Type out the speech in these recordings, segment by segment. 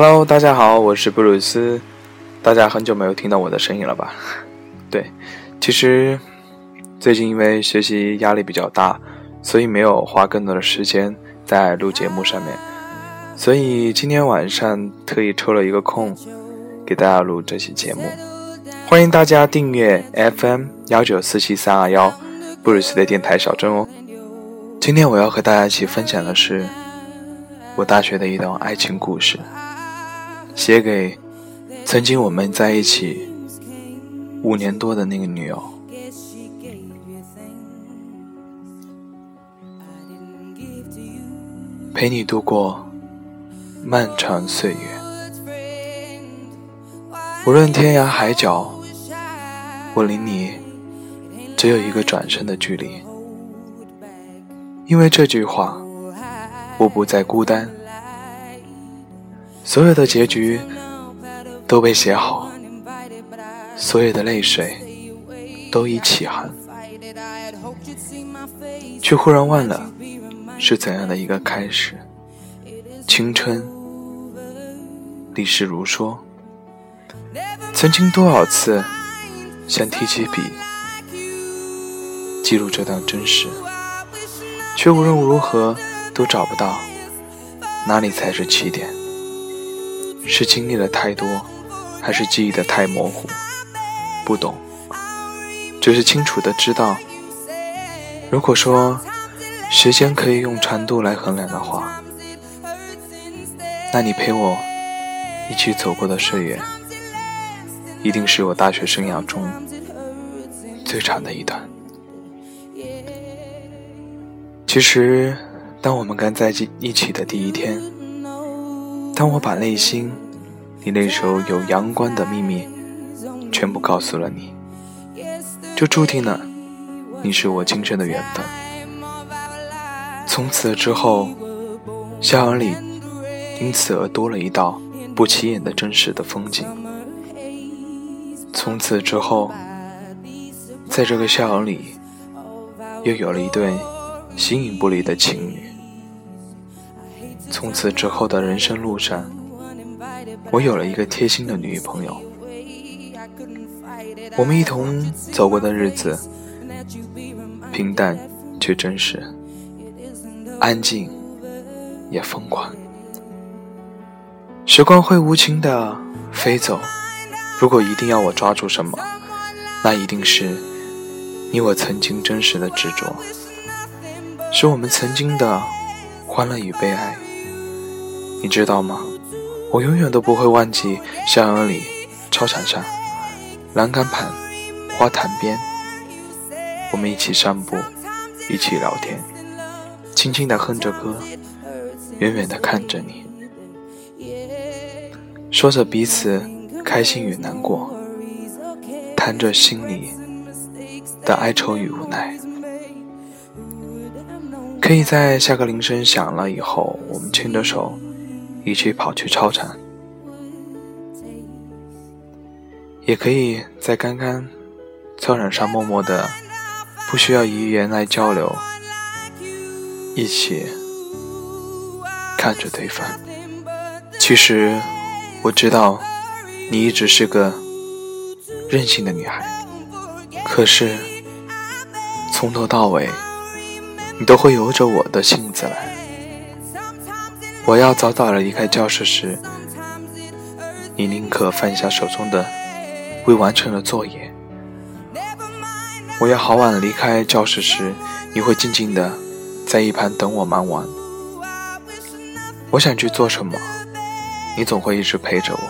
Hello，大家好，我是布鲁斯。大家很久没有听到我的声音了吧？对，其实最近因为学习压力比较大，所以没有花更多的时间在录节目上面。所以今天晚上特意抽了一个空，给大家录这期节目。欢迎大家订阅 FM 幺九四七三二幺布鲁斯的电台小镇哦。今天我要和大家一起分享的是我大学的一段爱情故事，写给曾经我们在一起五年多的那个女友。陪你度过漫长岁月，无论天涯海角。我离你只有一个转身的距离，因为这句话，我不再孤单。所有的结局都被写好，所有的泪水都已起寒，却忽然忘了是怎样的一个开始。青春历史如梭，曾经多少次。想提起笔，记录这段真实，却无论如何都找不到哪里才是起点。是经历了太多，还是记忆的太模糊？不懂，只是清楚的知道，如果说时间可以用长度来衡量的话，那你陪我一起走过的岁月。一定是我大学生涯中最长的一段。其实，当我们刚在一起的第一天，当我把内心你那首有阳光的秘密全部告诉了你，就注定了你是我今生的缘分。从此之后，校园里因此而多了一道不起眼的真实的风景。从此之后，在这个校园里，又有了一对形影不离的情侣。从此之后的人生路上，我有了一个贴心的女朋友。我们一同走过的日子，平淡却真实，安静也疯狂。时光会无情的飞走。如果一定要我抓住什么，那一定是你我曾经真实的执着，是我们曾经的欢乐与悲哀。你知道吗？我永远都不会忘记校园里、操场上、栏杆旁、花坛边，我们一起散步，一起聊天，轻轻地哼着歌，远远地看着你，说着彼此。开心与难过，谈着心里的哀愁与无奈，可以在下课铃声响了以后，我们牵着手一起跑去操场；也可以在刚刚操场上默默的，不需要语言来交流，一起看着对方。其实我知道。你一直是个任性的女孩，可是从头到尾，你都会由着我的性子来。我要早早的离开教室时，你宁可放下手中的未完成的作业；我要好晚离开教室时，你会静静的在一旁等我忙完。我想去做什么，你总会一直陪着我。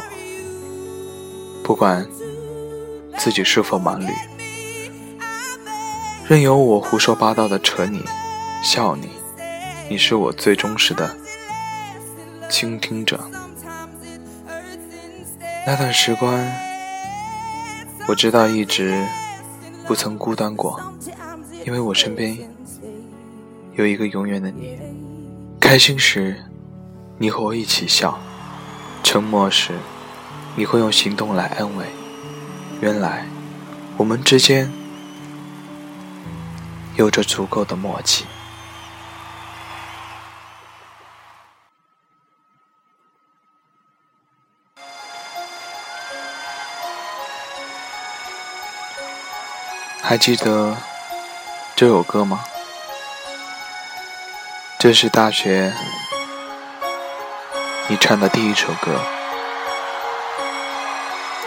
不管自己是否忙碌，任由我胡说八道的扯你、笑你，你是我最忠实的倾听着。那段时光，我知道一直不曾孤单过，因为我身边有一个永远的你。开心时，你和我一起笑；沉默时，你会用行动来安慰。原来，我们之间有着足够的默契。还记得这首歌吗？这是大学你唱的第一首歌。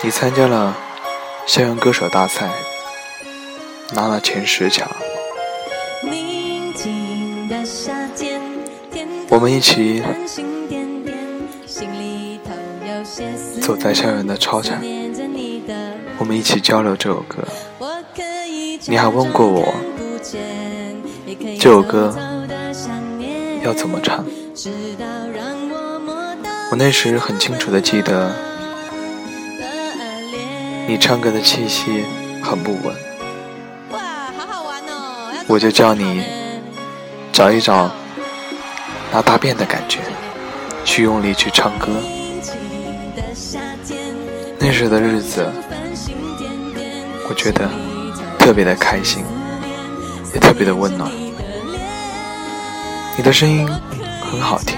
你参加了校园歌手大赛，拿了前十强。我们一起走在校园的操场，我们一起交流这首歌。你还问过我，这首歌要怎么唱？我那时很清楚的记得，你唱歌的气息很不稳，我就叫你找一找拿大便的感觉，去用力去唱歌。那时的日子，我觉得。特别的开心，也特别的温暖。你的声音很好听，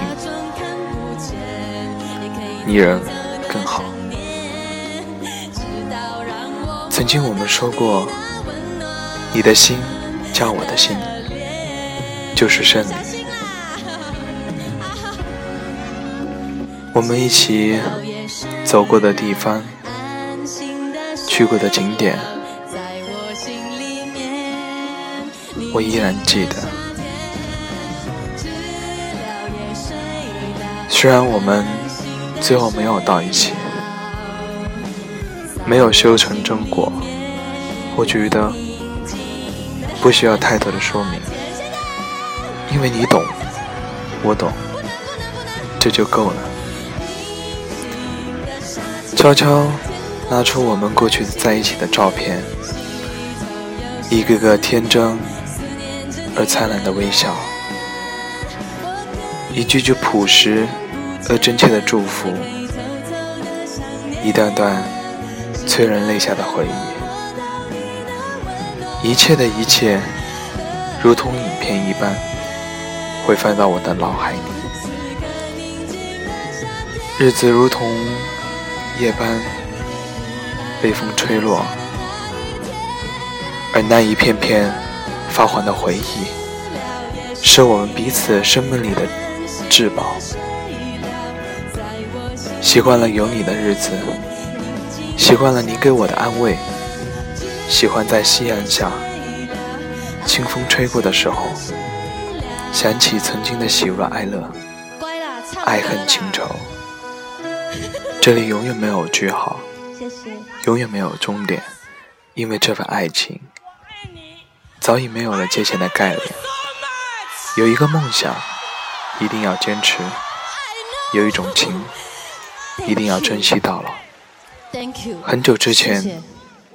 你人更好。曾经我们说过，你的心加我的心就是胜利。我们一起走过的地方，去过的景点。我依然记得，虽然我们最后没有到一起，没有修成正果，我觉得不需要太多的说明，因为你懂，我懂，这就够了。悄悄拿出我们过去在一起的照片，一个个天真。而灿烂的微笑，一句句朴实而真切的祝福，一段段催人泪下的回忆，一切的一切，如同影片一般，会翻到我的脑海里。日子如同夜般被风吹落，而那一片片。发黄的回忆，是我们彼此生命里的至宝。习惯了有你的日子，习惯了你给我的安慰，喜欢在夕阳下，清风吹过的时候，想起曾经的喜怒哀乐，爱恨情仇。这里永远没有句号，永远没有终点，因为这份爱情。早已没有了借钱的概念。有一个梦想，一定要坚持；有一种情，一定要珍惜到老。很久之前，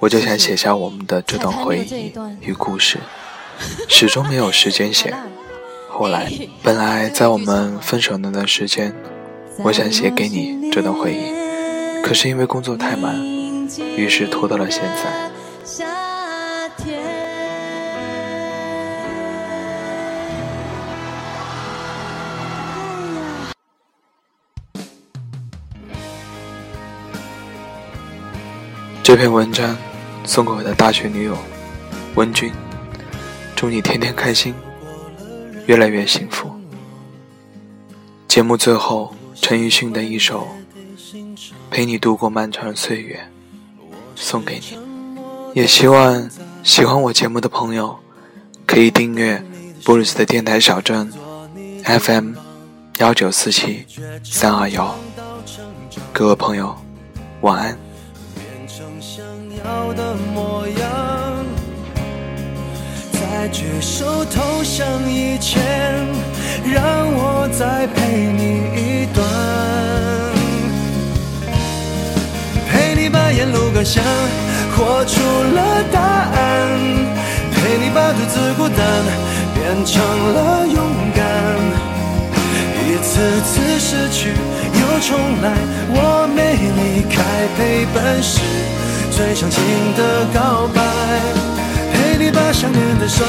我就想写下我们的这段回忆与故事，始终没有时间写。后来，本来在我们分手那段时间，我想写给你这段回忆，可是因为工作太忙，于是拖到了现在。这篇文章送给我的大学女友文君，祝你天天开心，越来越幸福。节目最后，陈奕迅的一首《陪你度过漫长岁月》送给你，也希望喜欢我节目的朋友可以订阅布鲁斯的电台小镇 FM 幺九四七三二幺。各位朋友，晚安。要的模样，在举手投降以前，让我再陪你一段，陪你把沿路感想活出了答案，陪你把独自孤单变成了勇敢。一次次失去又重来，我没离开，陪伴是。最长情的告白，陪你把想念的酸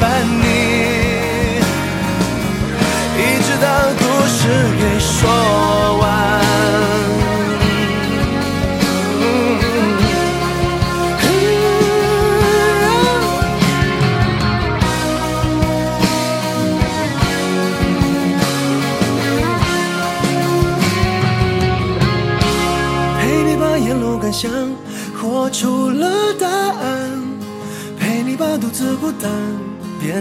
伴你。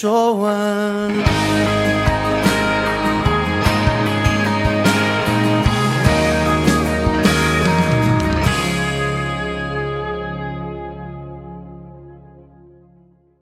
说完。